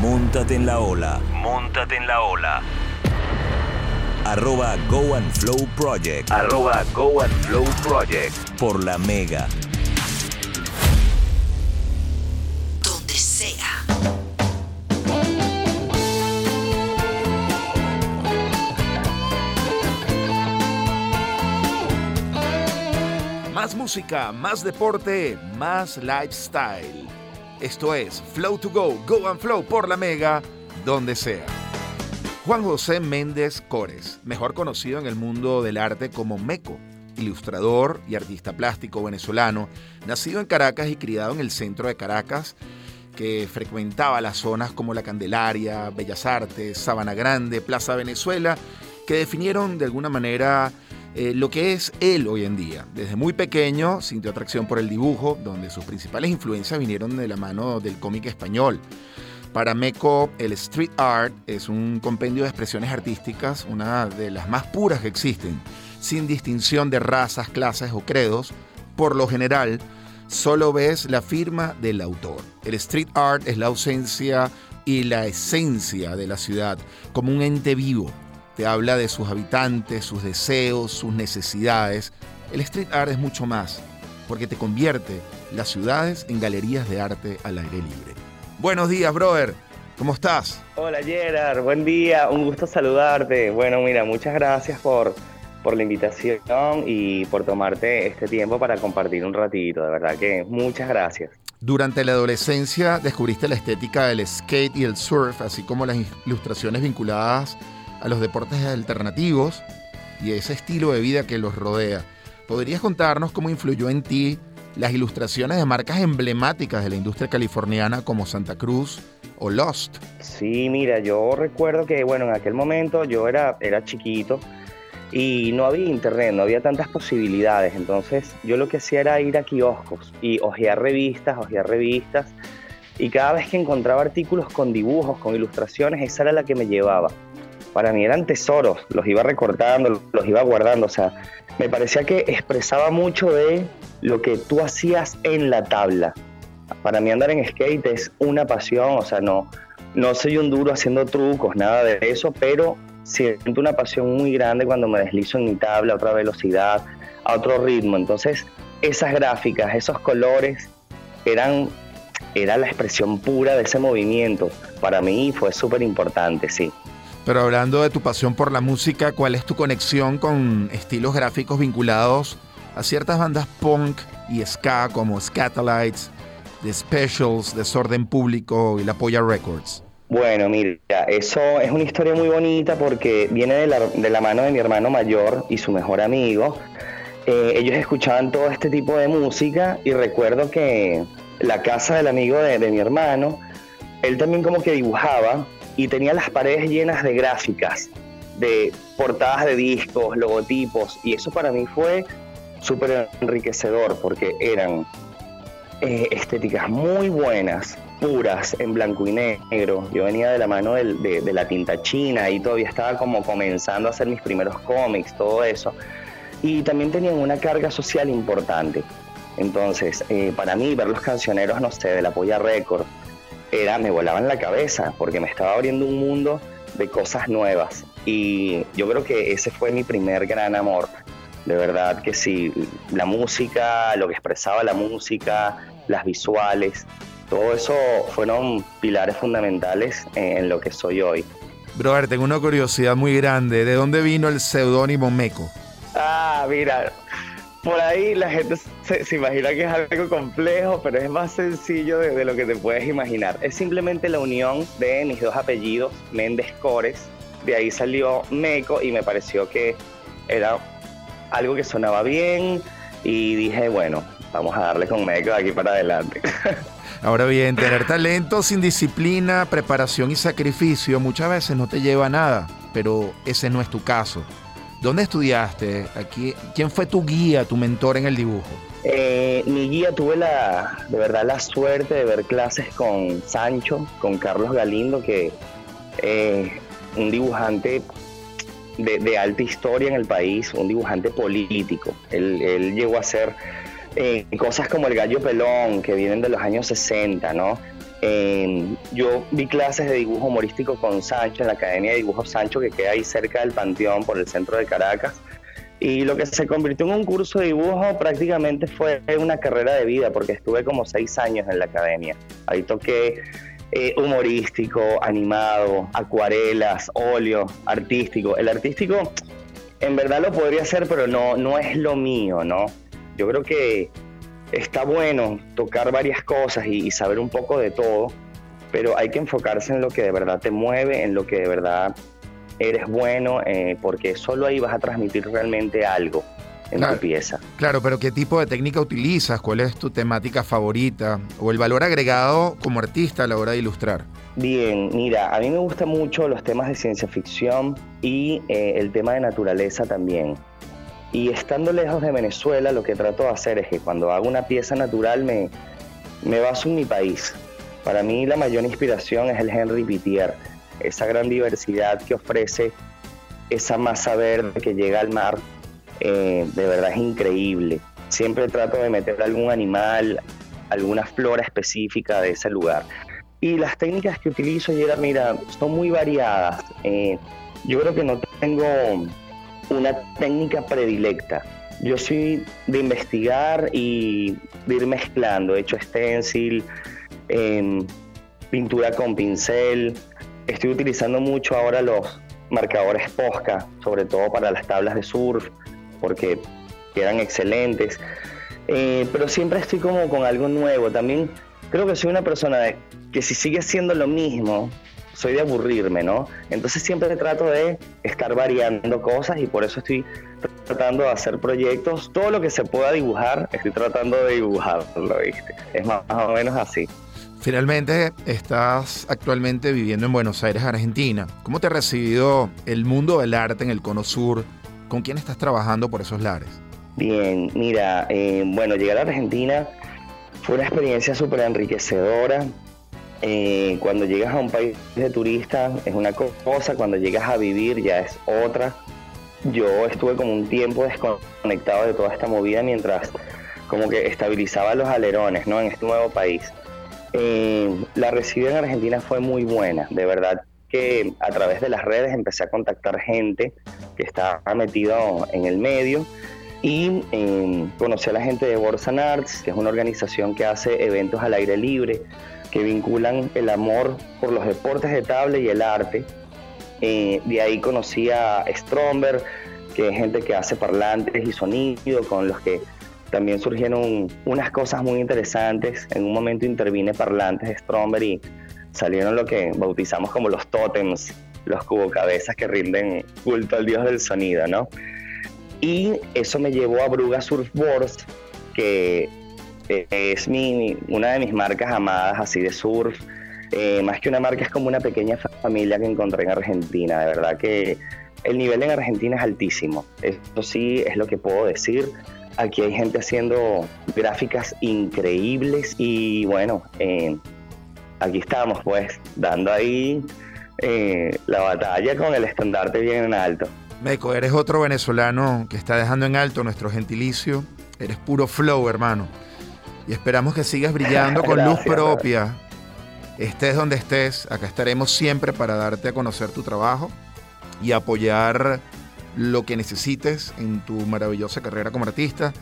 Móntate en la ola. Móntate en la ola. Arroba Go and Flow Project. Arroba Go and Flow Project. Por la Mega. Donde sea. Más música, más deporte, más lifestyle. Esto es Flow to Go, Go and Flow por la Mega, donde sea. Juan José Méndez Cores, mejor conocido en el mundo del arte como Meco, ilustrador y artista plástico venezolano, nacido en Caracas y criado en el centro de Caracas, que frecuentaba las zonas como La Candelaria, Bellas Artes, Sabana Grande, Plaza Venezuela, que definieron de alguna manera eh, lo que es él hoy en día. Desde muy pequeño sintió atracción por el dibujo, donde sus principales influencias vinieron de la mano del cómic español. Para Meco, el street art es un compendio de expresiones artísticas, una de las más puras que existen, sin distinción de razas, clases o credos. Por lo general, solo ves la firma del autor. El street art es la ausencia y la esencia de la ciudad, como un ente vivo, te habla de sus habitantes, sus deseos, sus necesidades. El street art es mucho más, porque te convierte las ciudades en galerías de arte al aire libre. Buenos días, brother. ¿Cómo estás? Hola, Gerard. Buen día. Un gusto saludarte. Bueno, mira, muchas gracias por, por la invitación y por tomarte este tiempo para compartir un ratito. De verdad que muchas gracias. Durante la adolescencia descubriste la estética del skate y el surf, así como las ilustraciones vinculadas a los deportes alternativos y ese estilo de vida que los rodea. ¿Podrías contarnos cómo influyó en ti las ilustraciones de marcas emblemáticas de la industria californiana como Santa Cruz o Lost? Sí, mira, yo recuerdo que, bueno, en aquel momento yo era, era chiquito y no había internet, no había tantas posibilidades. Entonces yo lo que hacía era ir a kioscos y hojear revistas, hojear revistas. Y cada vez que encontraba artículos con dibujos, con ilustraciones, esa era la que me llevaba para mí eran tesoros, los iba recortando, los iba guardando, o sea, me parecía que expresaba mucho de lo que tú hacías en la tabla. Para mí andar en skate es una pasión, o sea, no, no soy un duro haciendo trucos, nada de eso, pero siento una pasión muy grande cuando me deslizo en mi tabla a otra velocidad, a otro ritmo. Entonces, esas gráficas, esos colores eran era la expresión pura de ese movimiento. Para mí fue súper importante, sí. Pero hablando de tu pasión por la música, ¿cuál es tu conexión con estilos gráficos vinculados a ciertas bandas punk y ska como Scatolites, The Specials, Desorden Público y La Polla Records? Bueno, mira, eso es una historia muy bonita porque viene de la, de la mano de mi hermano mayor y su mejor amigo. Eh, ellos escuchaban todo este tipo de música y recuerdo que la casa del amigo de, de mi hermano, él también como que dibujaba y tenía las paredes llenas de gráficas, de portadas de discos, logotipos, y eso para mí fue súper enriquecedor porque eran eh, estéticas muy buenas, puras, en blanco y negro. Yo venía de la mano de, la tinta china y todavía estaba como comenzando a hacer mis primeros cómics, todo eso. Y también tenían una carga social importante. Entonces, eh, para mí, ver los cancioneros, no sé, de la Polla Record, era, me volaban la cabeza porque me estaba abriendo un mundo de cosas nuevas. Y yo creo que ese fue mi primer gran amor. De verdad que sí, la música, lo que expresaba la música, las visuales, todo eso fueron pilares fundamentales en, lo que soy hoy. Brother, tengo una curiosidad muy grande. ¿De dónde vino el seudónimo Meco? Ah, mira, por ahí la gente se, imagina que es algo complejo, pero es más sencillo de, lo que te puedes imaginar. Es simplemente la unión de mis dos apellidos, Méndez Cores. De ahí salió Meco y me pareció que era algo que sonaba bien y dije, bueno, vamos a darle con Meco de aquí para adelante. Ahora bien, tener talento sin disciplina, preparación y sacrificio muchas veces no te lleva a nada, pero ese no es tu caso. ¿Dónde estudiaste? Aquí, ¿Quién fue tu guía, tu mentor en el dibujo? Eh, mi guía tuve la, de verdad la suerte de ver clases con Sancho, con Carlos Galindo, que es un dibujante de, alta historia en el país, un dibujante político. Él, llegó a hacer eh, cosas como el gallo pelón, que vienen de los años 60, ¿no? Em, yo vi clases de dibujo humorístico con Sancho en la Academia de Dibujo Sancho que queda ahí cerca del Panteón por el centro de Caracas. Y lo que se convirtió en un curso de dibujo prácticamente fue una carrera de vida porque estuve como seis años en la academia. Ahí toqué eh, humorístico, animado, acuarelas, óleo, artístico. El artístico en verdad lo podría hacer, pero no, no es lo mío, ¿no? Yo creo que está bueno tocar varias cosas y, saber un poco de todo, pero hay que enfocarse en lo que de verdad te mueve, en lo que de verdad eres bueno, eh, porque solo ahí vas a transmitir realmente algo en tu pieza. Claro, pero ¿qué tipo de técnica utilizas? ¿Cuál es tu temática favorita? ¿O el valor agregado como artista a la hora de ilustrar? Bien, mira, a mí me gustan mucho los temas de ciencia ficción y eh, el tema de naturaleza también. Y estando lejos de Venezuela, lo que trato de hacer es que cuando hago una pieza natural me, me baso en mi país. Para mí la mayor inspiración es el Henry Pitier, esa gran diversidad que ofrece esa masa verde que llega al mar, eh, de verdad es increíble. Siempre trato de meter algún animal, alguna flora específica de ese lugar. Y las técnicas que utilizo, Gerard, mira, son muy variadas. Eh, yo creo que no tengo una técnica predilecta. Yo soy de investigar y de ir mezclando. He hecho stencil, em, pintura con pincel. Estoy utilizando mucho ahora los marcadores Posca, sobre todo para las tablas de surf, porque quedan excelentes. Eh, pero siempre estoy como con algo nuevo. También creo que soy una persona que si sigue haciendo lo mismo, soy de aburrirme, ¿no? Entonces siempre trato de estar variando cosas y por eso estoy tratando de hacer proyectos. Todo lo que se pueda dibujar, estoy tratando de dibujarlo, ¿viste? Es más, o menos así. Finalmente, estás actualmente viviendo en Buenos Aires, Argentina. ¿Cómo te ha recibido el mundo del arte en el Cono Sur? ¿Con quién estás trabajando por esos lares? Bien, mira, eh, bueno, llegar a Argentina fue una experiencia súper enriquecedora. Eh, cuando llegas a un país de turista es una cosa, cuando llegas a vivir ya es otra. Yo estuve como un tiempo desconectado de toda esta movida mientras como que estabilizaba los alerones ¿no? en este nuevo país. Eh, la recibida en Argentina fue muy buena, de verdad que a través de las redes empecé a contactar gente que estaba metido en el medio y eh, conocí a la gente de Borsan Arts, que es una organización que hace eventos al aire libre, que vinculan el amor por los deportes de tabla y el arte. Eh, de ahí conocí a Stromberg, que es gente que hace parlantes y sonido, con los que también surgieron unas cosas muy interesantes. En un momento intervine parlantes de Stromberg y salieron lo que bautizamos como los tótems, los cubocabezas que rinden culto al dios del sonido, ¿no? Y eso me llevó a Bruga Surfboards, que es mi, una de mis marcas amadas así de surf. Eh, más que una marca es como una pequeña familia que encontré en Argentina. De verdad que el nivel en Argentina es altísimo. Esto sí es lo que puedo decir. Aquí hay gente haciendo gráficas increíbles y bueno, eh, aquí estamos pues dando ahí eh, la batalla con el estandarte bien en alto. Meco, eres otro venezolano que está dejando en alto nuestro gentilicio. Eres puro flow, hermano y esperamos que sigas brillando con luz propia. Estés donde estés, acá estaremos siempre para darte a conocer tu trabajo y apoyar lo que necesites en tu maravillosa carrera como artista.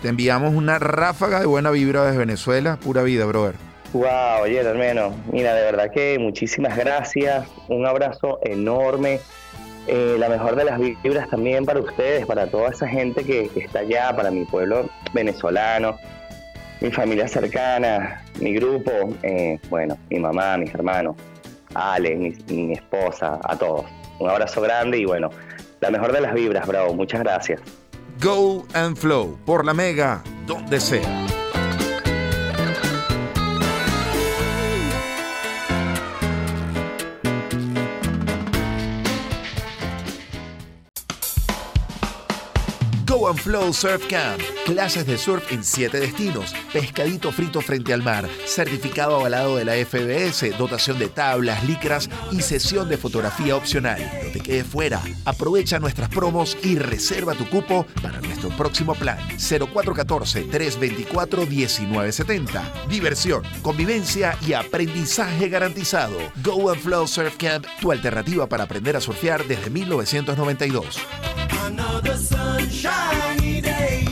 Te enviamos una ráfaga de buena vibra desde Venezuela. Pura vida, brother. Wow, oye, hermano. Mira, de verdad que muchísimas gracias. Un abrazo enorme. Eh, la mejor de las vibras también para ustedes, para toda esa gente que está allá, para mi pueblo venezolano mi familia cercana, mi grupo, eh, bueno, mi mamá, mis hermanos, Ale, mi, esposa, a todos. Un abrazo grande y bueno, la mejor de las vibras, bravo. Muchas gracias. Go and Flow por la Mega, donde sea. Go and Flow Surf Camp. Clases de surf en siete destinos. Pescadito frito frente al mar. Certificado avalado de la FBS. Dotación de tablas, licras y sesión de fotografía opcional. No te quedes fuera. Aprovecha nuestras promos y reserva tu cupo para nuestro próximo plan. 0414-324-1970. Diversión, convivencia y aprendizaje garantizado. Go and Flow Surf Camp, tu alternativa para aprender a surfear desde 1992. Another sunshiny day.